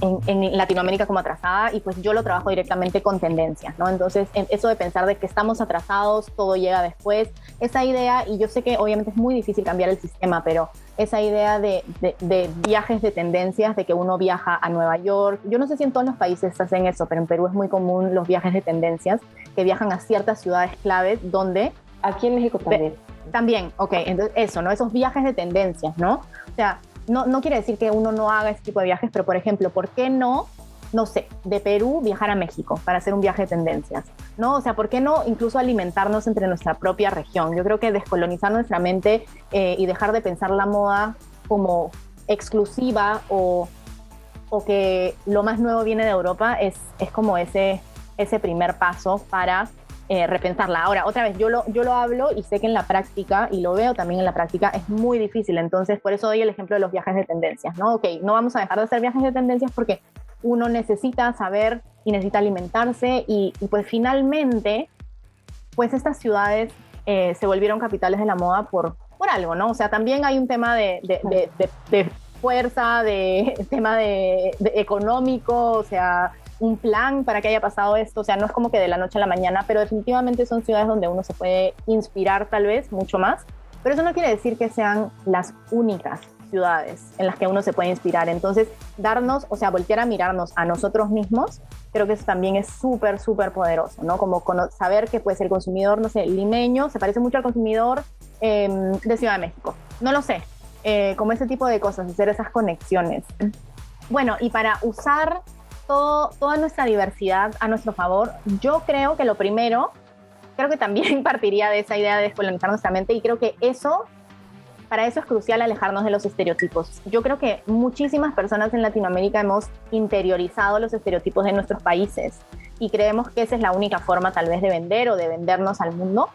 en, en Latinoamérica como atrasada y pues yo lo trabajo directamente con tendencias, ¿no? Entonces, en eso de pensar de que estamos atrasados, todo llega después, esa idea, y yo sé que obviamente es muy difícil cambiar el sistema, pero esa idea de, de, de, viajes de tendencias, de que uno viaja a Nueva York. Yo no sé si en todos los países hacen eso, pero en Perú es muy común los viajes de tendencias, que viajan a ciertas ciudades claves donde... Aquí en México también. También, ok, entonces eso, ¿no? Esos viajes de tendencias, ¿no? O sea, no, no quiere decir que uno no haga ese tipo de viajes, pero por ejemplo, ¿por qué no no sé, de Perú viajar a México para hacer un viaje de tendencias, ¿no? O sea, ¿por qué no incluso alimentarnos entre nuestra propia región? Yo creo que descolonizar nuestra mente eh, y dejar de pensar la moda como exclusiva o, o, que lo más nuevo viene de Europa es, es como ese, ese primer paso para eh, repensarla. Ahora, otra vez, yo lo, yo lo hablo y sé que en la práctica, y lo veo también en la práctica, es muy difícil. Entonces, por eso doy el ejemplo de los viajes de tendencias, ¿no? Ok, no vamos a dejar de hacer viajes de tendencias porque uno necesita saber y necesita alimentarse y, pues finalmente, pues estas ciudades eh, se volvieron capitales de la moda por, por algo, ¿no? O sea, también hay un tema de, de, de, de, de fuerza, de tema de, económico, o sea, un plan para que haya pasado esto, o sea, no es como que de la noche a la mañana, pero definitivamente son ciudades donde uno se puede inspirar tal vez mucho más, pero eso no quiere decir que sean las únicas ciudades en las que uno se puede inspirar. Entonces, darnos, o sea, voltear a mirarnos a nosotros mismos, creo que eso también es súper, súper poderoso, ¿no? Como saber que pues el consumidor, no sé, limeño se parece mucho al consumidor eh, de Ciudad de México. No lo sé, eh, como ese tipo de cosas, hacer esas conexiones. Bueno, y para usar todo, toda nuestra diversidad a nuestro favor, yo creo que lo primero, creo que también partiría de esa idea de descolonizar nuestra mente y creo que eso para eso es crucial alejarnos de los estereotipos. Yo creo que muchísimas personas en Latinoamérica hemos interiorizado los estereotipos de nuestros países y creemos que esa es la única forma tal vez de vender o de vendernos al mundo.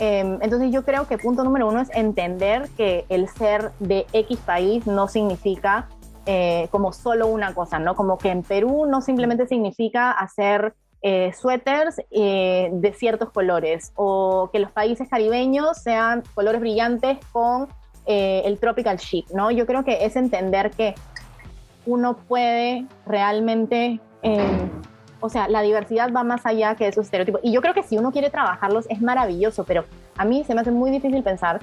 Eh, entonces yo creo que punto número uno es entender que el ser de X país no significa eh, como solo una cosa, ¿no? Como que en Perú no simplemente significa hacer eh, suéteres eh, de ciertos colores o que los países caribeños sean colores brillantes con eh, el tropical chic, ¿no? Yo creo que es entender que uno puede realmente, eh, o sea, la diversidad va más allá que esos estereotipos. Y yo creo que si uno quiere trabajarlos es maravilloso, pero a mí se me hace muy difícil pensar,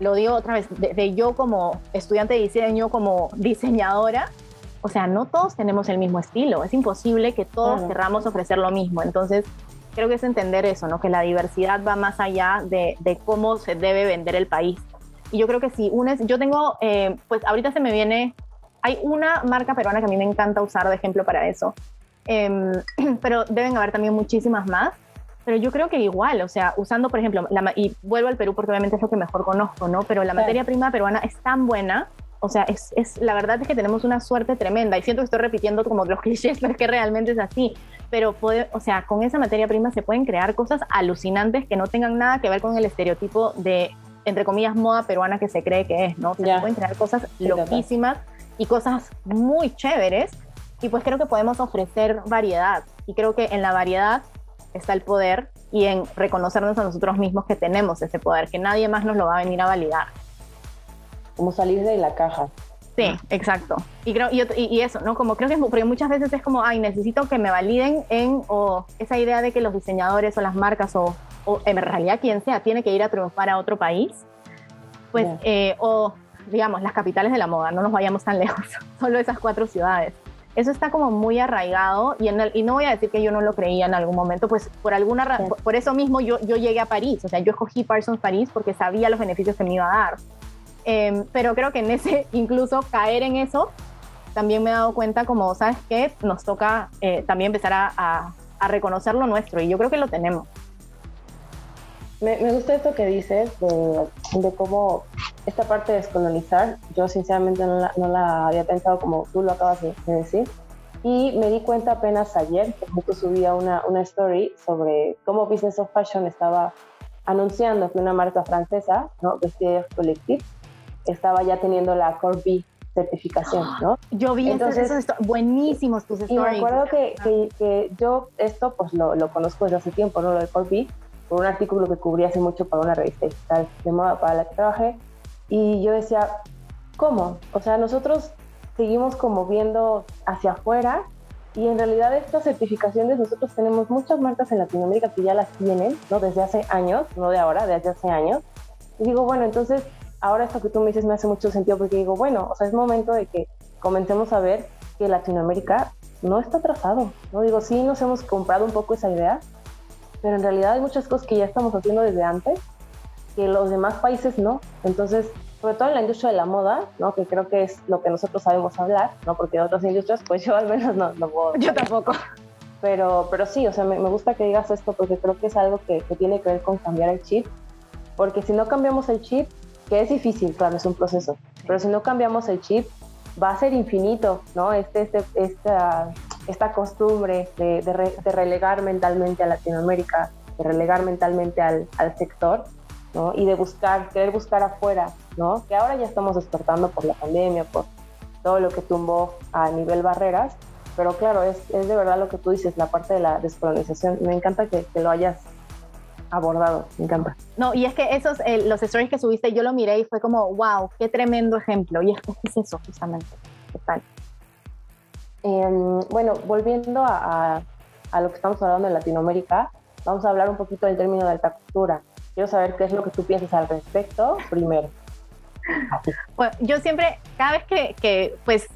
lo digo otra vez, de, de yo como estudiante de diseño, como diseñadora, o sea, no todos tenemos el mismo estilo, es imposible que todos Claro. querramos ofrecer lo mismo. Entonces, creo que es entender eso, ¿no? Que la diversidad va más allá de, de cómo se debe vender el país. Y yo creo que si unes, yo tengo, eh, pues ahorita se me viene, hay una marca peruana que a mí me encanta usar de ejemplo para eso, Em, pero deben haber también muchísimas más. Pero yo creo que igual, o sea, usando, por ejemplo, la y vuelvo al Perú porque obviamente es lo que mejor conozco, ¿no? Pero la Claro. materia prima peruana es tan buena, o sea, es, es, la verdad es que tenemos una suerte tremenda y siento que estoy repitiendo como los clichés, pero es que realmente es así. Pero, puede, o sea, con esa materia prima se pueden crear cosas alucinantes que no tengan nada que ver con el estereotipo de, entre comillas, moda peruana que se cree que es, ¿no? O sea, Ya. se pueden crear cosas Sí, total. loquísimas y cosas muy chéveres y pues creo que podemos ofrecer variedad y creo que en la variedad está el poder y en reconocernos a nosotros mismos que tenemos ese poder, que nadie más nos lo va a venir a validar. Como salir de la caja. Sí, exacto. Y, creo, y, eso, ¿no? Como creo que porque muchas veces es como, ay, necesito que me validen en, o esa idea de que los diseñadores o las marcas o, o en realidad quien sea tiene que ir a triunfar a otro país, pues, eh, o digamos, las capitales de la moda, no nos vayamos tan lejos, solo esas cuatro ciudades. Eso está como muy arraigado y, en el, y no voy a decir que yo no lo creía en algún momento, pues por alguna razón, por, eso mismo yo, yo llegué a París, o sea, yo escogí Parsons París porque sabía los beneficios que me iba a dar. Em, pero creo que en ese, incluso caer en eso, también me he dado cuenta como, ¿sabes qué? Nos toca eh, también empezar a, a, reconocer lo nuestro y yo creo que lo tenemos. Me, me gusta esto que dices de, de, cómo esta parte de descolonizar, yo sinceramente no la, no la, había pensado como tú lo acabas de, decir. Y me di cuenta apenas ayer, que justo subía una, una story sobre cómo Business of Fashion estaba anunciando que una marca francesa, ¿no? Vestidos Collective, estaba ya teniendo la Corby certificación, ¿no? Yo vi Entonces, esos, buenísimos tus stories. Y me acuerdo que, que, que, yo esto pues lo, lo, conozco desde hace tiempo, ¿no? Lo de Corby, por un artículo que cubrí hace mucho para una revista digital de moda para la que trabajé. Y yo decía, ¿cómo? O sea, nosotros seguimos como viendo hacia afuera y en realidad estas certificaciones nosotros tenemos muchas marcas en Latinoamérica que ya las tienen, ¿no? Desde hace años, no de ahora, desde hace años. Y digo, bueno, entonces ahora esto que tú me dices me hace mucho sentido porque digo, bueno, o sea, es momento de que comencemos a ver que Latinoamérica no está atrasado, ¿no? Digo, sí nos hemos comprado un poco esa idea, pero en realidad hay muchas cosas que ya estamos haciendo desde antes que los demás países no. Entonces, sobre todo en la industria de la moda, ¿no? que creo que es lo que nosotros sabemos hablar, ¿no? porque de otras industrias, pues yo al menos no, no puedo. Yo tampoco. Pero, pero sí, o sea, me, me gusta que digas esto porque creo que es algo que, que, tiene que ver con cambiar el chip, porque si no cambiamos el chip, que es difícil, claro, es un proceso, pero si no cambiamos el chip, va a ser infinito, ¿no? Este, este, esta, esta costumbre de, de, re, de, relegar mentalmente a Latinoamérica, de relegar mentalmente al, sector, ¿no? Y de buscar, querer buscar afuera, ¿no? Que ahora ya estamos despertando por la pandemia, por todo lo que tumbó a nivel barreras, pero claro, es, de verdad lo que tú dices, la parte de la descolonización. Me encanta que, lo hayas abordado, me encanta. No, y es que esos, eh, los stories que subiste, yo lo miré y fue como, wow, qué tremendo ejemplo. Y es es eso, justamente. Total. Eh, bueno, volviendo a, a, a, lo que estamos hablando en Latinoamérica, vamos a hablar un poquito del término de alta costura. Quiero saber qué es lo que tú piensas al respecto primero. Bueno, yo siempre, cada vez que, que, pues,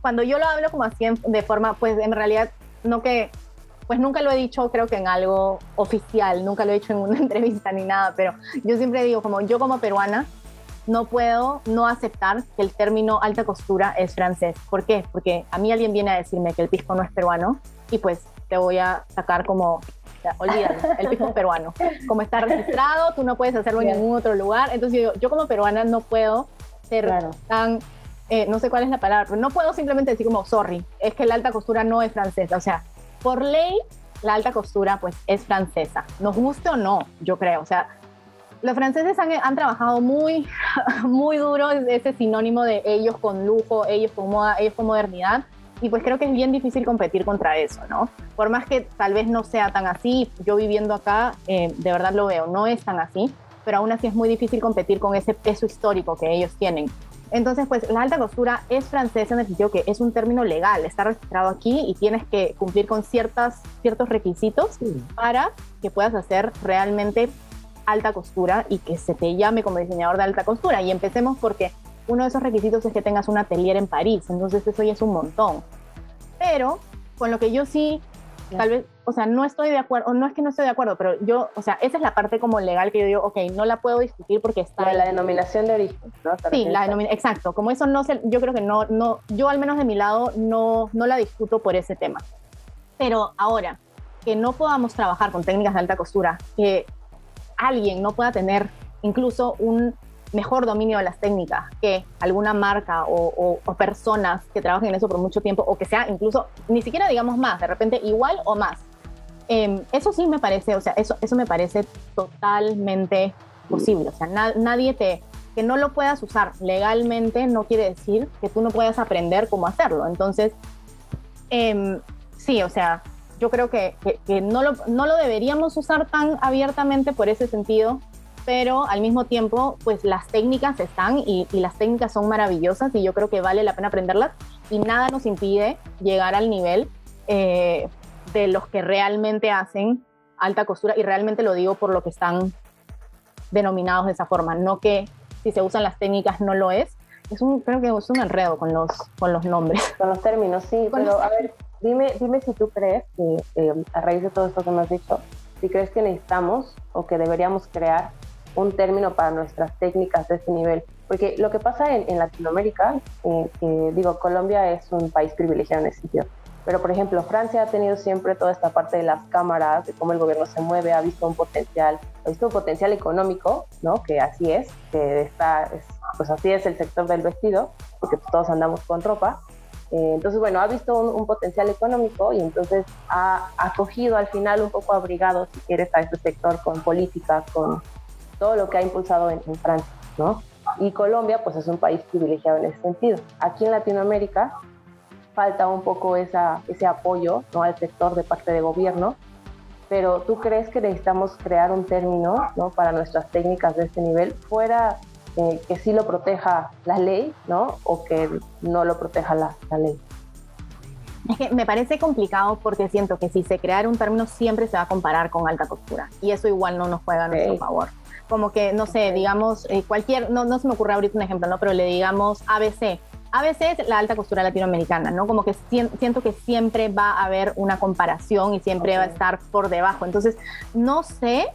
cuando yo lo hablo como así de forma, pues en realidad, no que pues nunca lo he dicho creo que en algo oficial, nunca lo he dicho en una entrevista ni nada, pero yo siempre digo como yo como peruana no puedo no aceptar que el término alta costura es francés. ¿Por qué? Porque a mí alguien viene a decirme que el pisco no es peruano y pues te voy a sacar como, olvídalo, el pisco es peruano. Como está registrado, tú no puedes hacerlo en ningún otro lugar. Entonces yo, yo como peruana no puedo ser claro. tan, eh, no sé cuál es la palabra, pero no puedo simplemente decir como, sorry, es que la alta costura no es francesa. O sea, por ley, la alta costura pues es francesa. Nos guste o no, yo creo. O sea, los franceses han, han, trabajado muy, muy duro ese sinónimo de ellos con lujo, ellos con moda, ellos con modernidad. Y pues creo que es bien difícil competir contra eso, ¿no? Por más que tal vez no sea tan así, yo viviendo acá, eh, de verdad lo veo, no es tan así, pero aún así es muy difícil competir con ese peso histórico que ellos tienen. Entonces, pues la alta costura es francesa en el sentido que es un término legal, está registrado aquí y tienes que cumplir con ciertas, ciertos requisitos sí. para que puedas hacer realmente alta costura y que se te llame como diseñador de alta costura. Y empecemos porque uno de esos requisitos es que tengas un atelier en París, entonces eso ya es un montón. Pero con lo que yo sí, tal vez, o sea, no estoy de acuerdo, o no es que no estoy de acuerdo, pero yo, o sea, esa es la parte como legal que yo digo, ok, no la puedo discutir porque está... La, la denominación de origen, ¿no? Sí, la denominación, exacto, como eso no se, yo creo que no, no, yo al menos de mi lado no, no la discuto por ese tema. Pero ahora, que no podamos trabajar con técnicas de alta costura, que alguien no pueda tener incluso un mejor dominio de las técnicas que alguna marca o, personas que trabajen en eso por mucho tiempo o que sea incluso, ni siquiera digamos más, de repente igual o más. Eh, eso sí me parece, o sea, eso, eso me parece totalmente posible. O sea, na nadie te, que no lo puedas usar legalmente no quiere decir que tú no puedas aprender cómo hacerlo. Entonces, eh, sí, o sea, yo creo que, que, no, lo, no lo deberíamos usar tan abiertamente por ese sentido, pero al mismo tiempo, pues las técnicas están y, y, las técnicas son maravillosas y yo creo que vale la pena aprenderlas y nada nos impide llegar al nivel eh, de los que realmente hacen alta costura y realmente lo digo por lo que están denominados de esa forma, no que si se usan las técnicas no lo es. Es un, creo que es un enredo con los, con los nombres. Con los términos, sí, pero a ver, dime, dime si tú crees que eh, a raíz de todo esto que me has dicho, si crees que necesitamos o que deberíamos crear un término para nuestras técnicas de ese nivel. Porque lo que pasa en, Latinoamérica, eh, digo, Colombia es un país privilegiado en ese sentido, pero, por ejemplo, Francia ha tenido siempre toda esta parte de las cámaras, de cómo el gobierno se mueve, ha visto un potencial, ha visto un potencial económico, ¿no? Que así es, que está, pues así es el sector del vestido, porque todos andamos con ropa. Eh, entonces, bueno, ha visto un, potencial económico y entonces ha acogido al final un poco abrigado, si quieres, a este sector con políticas, con todo lo que ha impulsado en, en Francia, ¿no? Y Colombia, pues es un país privilegiado en ese sentido. Aquí en Latinoamérica, falta un poco esa, ese apoyo ¿no? al sector de parte de gobierno, pero ¿tú crees que necesitamos crear un término ¿no? para nuestras técnicas de este nivel fuera eh, que sí lo proteja la ley ¿no? o que no lo proteja la, la ley? Es que me parece complicado porque siento que si se creara un término siempre se va a comparar con alta costura y eso igual no nos juega a nuestro favor. Como que, no sé, digamos, eh, cualquier, no, no se me ocurre ahorita un ejemplo, ¿no? Pero le digamos ABC, a veces la alta costura latinoamericana, ¿no? Como que siento que siempre va a haber una comparación y siempre va a estar por debajo. Entonces, no sé,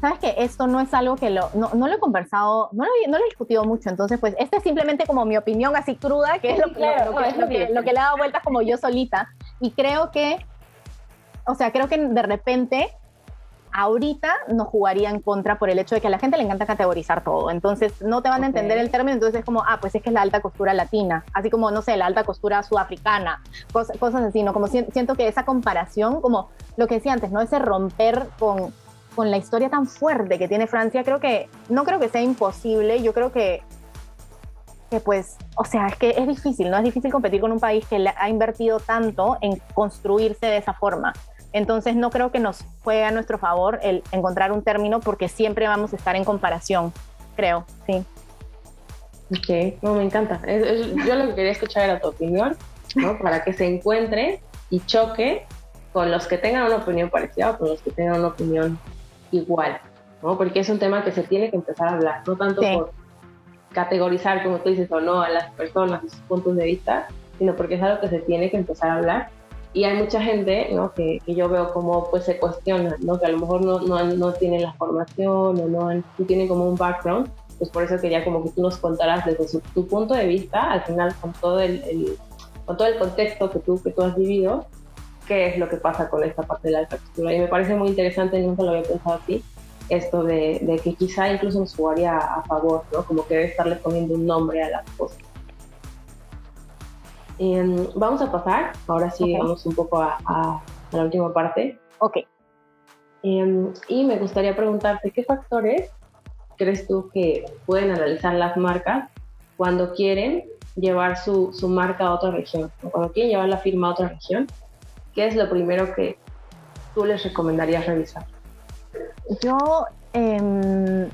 sabes que esto no es algo que lo, no, lo he conversado, no lo, no lo, he discutido mucho. Entonces, pues, esta es simplemente como mi opinión así cruda, que es lo, claro, lo, que, le he dado vueltas como yo solita. Y creo que, o sea, creo que de repente ahorita no jugaría en contra por el hecho de que a la gente le encanta categorizar todo. Entonces, no te van a entender el término, entonces es como, ah, pues es que es la alta costura latina, así como, no sé, la alta costura sudafricana, cosas, cosas así, ¿no? Como siento que esa comparación, como lo que decía antes, ¿no? Ese romper con, con la historia tan fuerte que tiene Francia, creo que, no creo que sea imposible, yo creo que pues, o sea, es que es difícil, ¿no? Es difícil competir con un país que ha invertido tanto en construirse de esa forma. Entonces no creo que nos juegue a nuestro favor el encontrar un término porque siempre vamos a estar en comparación, creo, sí. Ok, no, me encanta. yo lo que quería escuchar era tu opinión, ¿no? Para que se encuentre y choque con los que tengan una opinión parecida o con los que tengan una opinión igual, ¿no? Porque es un tema que se tiene que empezar a hablar, no tanto por categorizar, como tú dices, o no a las personas y sus puntos de vista, sino porque es algo que se tiene que empezar a hablar y hay mucha gente ¿no? que, que, yo veo como pues se cuestiona, ¿no? que a lo mejor no, no, no tienen la formación o no, no, tienen como un background, pues por eso quería como que tú nos contaras desde tu punto de vista, al final con todo el, el, con todo el contexto que tú, que tú has vivido, qué es lo que pasa con esta parte de la alta. Y me parece muy interesante, nunca lo había pensado así, esto de, de que quizá incluso nos jugaría a favor, ¿no? como que debe estarle poniendo un nombre a las cosas. Em, vamos a pasar, ahora sí, vamos un poco a, la última parte. Ok. Em, y me gustaría preguntarte, ¿qué factores crees tú que pueden analizar las marcas cuando quieren llevar su, su marca a otra región? O cuando quieren llevar la firma a otra región, ¿qué es lo primero que tú les recomendarías revisar? Yo eh,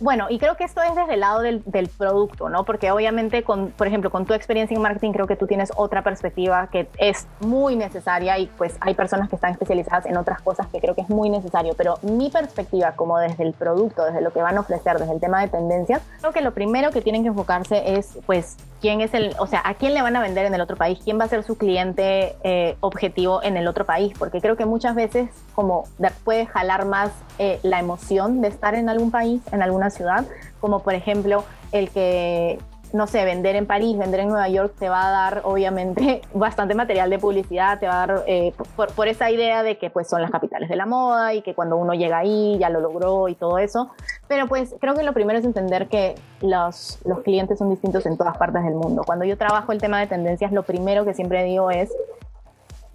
bueno, y creo que esto es desde el lado del, producto, ¿no? Porque obviamente, con, por ejemplo, con tu experiencia en marketing, creo que tú tienes otra perspectiva que es muy necesaria y pues hay personas que están especializadas en otras cosas que creo que es muy necesario. Pero mi perspectiva, como desde el producto, desde lo que van a ofrecer, desde el tema de tendencias, creo que lo primero que tienen que enfocarse es, pues, quién es el, o sea, a quién le van a vender en el otro país, quién va a ser su cliente eh, objetivo en el otro país, porque creo que muchas veces como puede jalar más eh, la emoción de estar en algún país, en alguna ciudad, como por ejemplo el que no sé, vender en París, vender en Nueva York te va a dar obviamente bastante material de publicidad, te va a dar eh, por, esa idea de que pues son las capitales de la moda y que cuando uno llega ahí ya lo logró y todo eso. Pero pues creo que lo primero es entender que los, los clientes son distintos en todas partes del mundo. Cuando yo trabajo el tema de tendencias, lo primero que siempre digo es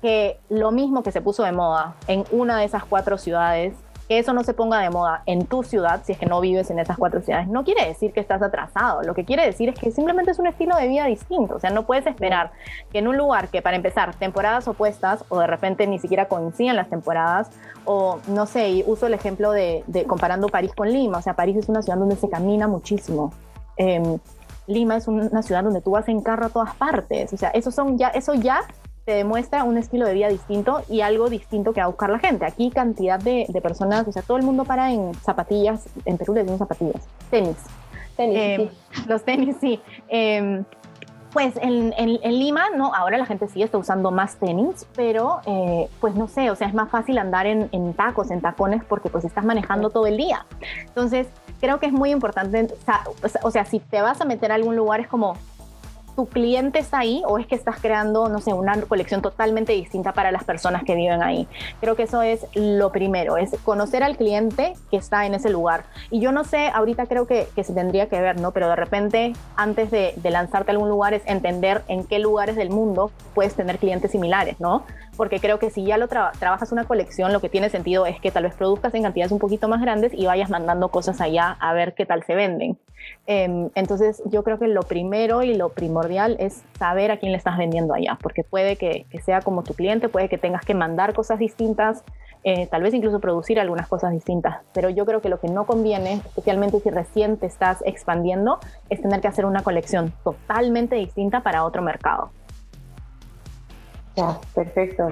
que lo mismo que se puso de moda en una de esas cuatro ciudades que eso no se ponga de moda en tu ciudad, si es que no vives en esas cuatro ciudades, no quiere decir que estás atrasado. Lo que quiere decir es que simplemente es un estilo de vida distinto. O sea, no puedes esperar que en un lugar que, para empezar, temporadas opuestas o de repente ni siquiera coinciden las temporadas, o no sé, y uso el ejemplo de, comparando París con Lima. O sea, París es una ciudad donde se camina muchísimo. Em, Lima es una ciudad donde tú vas en carro a todas partes. O sea, eso, son ya, eso ya te demuestra un estilo de vida distinto y algo distinto que va a buscar la gente. Aquí cantidad de, personas, o sea, todo el mundo para en zapatillas, en Perú les decimos zapatillas, tenis. Tenis, em, Los tenis, sí. Em, pues en, Lima, no, ahora la gente sí está usando más tenis, pero eh, pues no sé, o sea, es más fácil andar en, en, tacos, en tacones, porque pues estás manejando todo el día. Entonces, creo que es muy importante, o sea, si te vas a meter a algún lugar, es como, tu cliente está ahí o es que estás creando, no sé, una colección totalmente distinta para las personas que viven ahí. Creo que eso es lo primero, es conocer al cliente que está en ese lugar. Y yo no sé, ahorita creo que, se tendría que ver, ¿no? Pero de repente, antes de, lanzarte a algún lugar, es entender en qué lugares del mundo puedes tener clientes similares, ¿no? Porque creo que si ya lo trabajas una colección, lo que tiene sentido es que tal vez produzcas en cantidades un poquito más grandes y vayas mandando cosas allá a ver qué tal se venden. Em, entonces, yo creo que lo primero y lo primordial es saber a quién le estás vendiendo allá, porque puede que, sea como tu cliente, puede que tengas que mandar cosas distintas, eh, tal vez incluso producir algunas cosas distintas, pero yo creo que lo que no conviene, especialmente si recién te estás expandiendo, es tener que hacer una colección totalmente distinta para otro mercado. Ya, perfecto.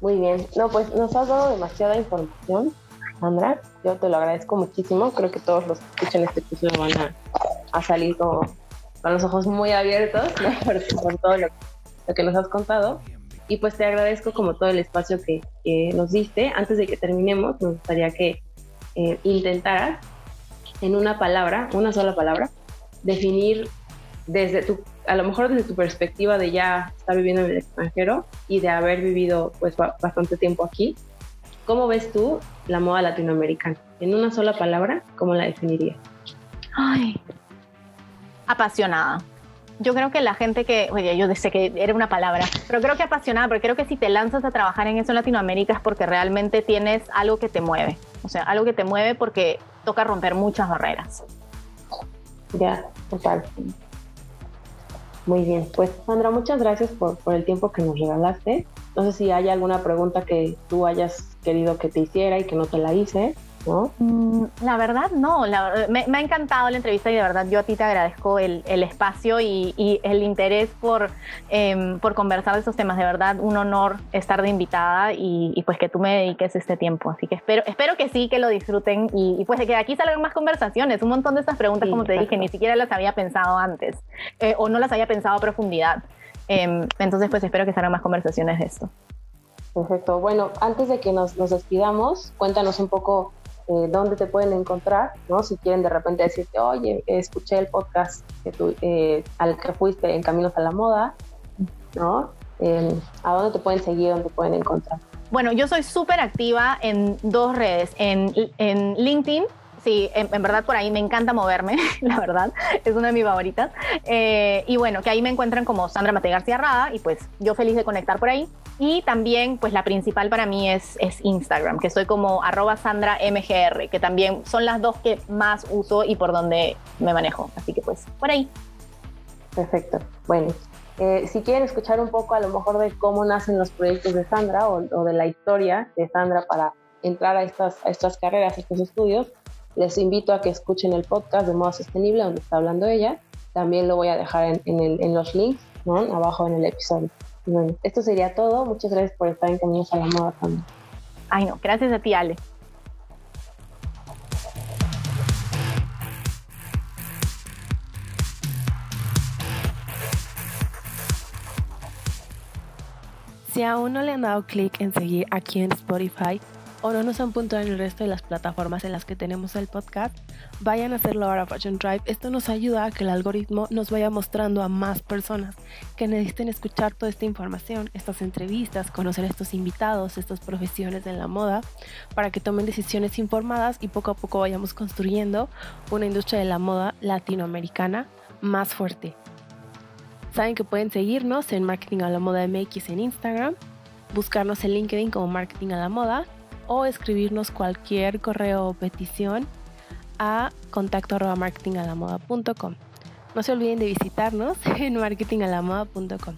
Muy bien. No, pues nos has dado demasiada información. Sandra. Yo te lo agradezco muchísimo. Creo que todos los que escuchan este episodio van a, salir con los ojos muy abiertos por, todo lo, que nos has contado. Y pues te agradezco como todo el espacio que, nos diste. Antes de que terminemos, me gustaría que eh, intentaras en una palabra, una sola palabra, definir desde tu, a lo mejor desde tu perspectiva de ya estar viviendo en el extranjero y de haber vivido pues bastante tiempo aquí, ¿Cómo ves tú la moda latinoamericana? En una sola palabra, ¿cómo la definirías? Ay, apasionada. Yo creo que la gente que, oye, yo sé que era una palabra, pero creo que apasionada, porque creo que si te lanzas a trabajar en eso en Latinoamérica es porque realmente tienes algo que te mueve. O sea, algo que te mueve porque toca romper muchas barreras. Ya, total. Muy bien, pues Sandra, muchas gracias por, por el tiempo que nos regalaste. No sé si hay alguna pregunta que tú hayas querido que te hiciera y que no te la hice. ¿No? Mm, la verdad, no. me, ha encantado la entrevista y de verdad yo a ti te agradezco el, espacio y, el interés por, em, por conversar de estos temas. De verdad, un honor estar de invitada y, pues que tú me dediques este tiempo. Así que espero, espero que sí, que lo disfruten y, pues de que aquí salgan más conversaciones. Un montón de estas preguntas, como te dije, ni siquiera las había pensado antes eh, o no las había pensado a profundidad. Em, entonces, pues espero que salgan más conversaciones de esto. Perfecto. Bueno, antes de que nos, nos despidamos, cuéntanos un poco eh, dónde te pueden encontrar, ¿no? Si quieren de repente decirte, oye, escuché el podcast que tú, eh, al que fuiste en Caminos a la Moda, ¿no? ¿A dónde te pueden seguir, dónde pueden encontrar? Bueno, yo soy súper activa en dos redes, en, en LinkedIn sí, en, verdad por ahí me encanta moverme, la verdad, es una de mis favoritas. Eh, y bueno, que ahí me encuentran como Sandra Mate García Rada y pues yo feliz de conectar por ahí. Y también pues la principal para mí es, es Instagram, que estoy como arroba Sandra MGR, que también son las dos que más uso y por donde me manejo. Así que pues por ahí. Perfecto. Bueno, eh, si quieren escuchar un poco a lo mejor de cómo nacen los proyectos de Sandra o, o de la historia de Sandra para entrar a estas, a estas carreras, a estos estudios, les invito a que escuchen el podcast de Moda Sostenible donde está hablando ella. También lo voy a dejar en, los links, ¿no? abajo en el episodio. Bueno, esto sería todo. Muchas gracias por estar en Caminos a la Moda también. Ay, no, gracias a ti, Ale. Si aún no le han dado clic en seguir aquí en Spotify, o no nos han puntuado en el resto de las plataformas en las que tenemos el podcast, vayan a hacerlo ahora Fashion Drive. Esto nos ayuda a que el algoritmo nos vaya mostrando a más personas que necesiten escuchar toda esta información, estas entrevistas, conocer a estos invitados, estas profesiones en la moda, para que tomen decisiones informadas y poco a poco vayamos construyendo una industria de la moda latinoamericana más fuerte. Saben que pueden seguirnos en Marketing a la Moda MX en Instagram, buscarnos en LinkedIn como Marketing a la Moda o escribirnos cualquier correo o petición a contacto marketingalamoda.com. No se olviden de visitarnos en marketingalamoda.com.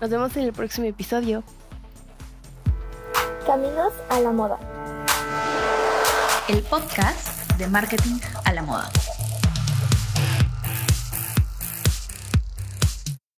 Nos vemos en el próximo episodio. Caminos a la moda. El podcast de marketing a la moda.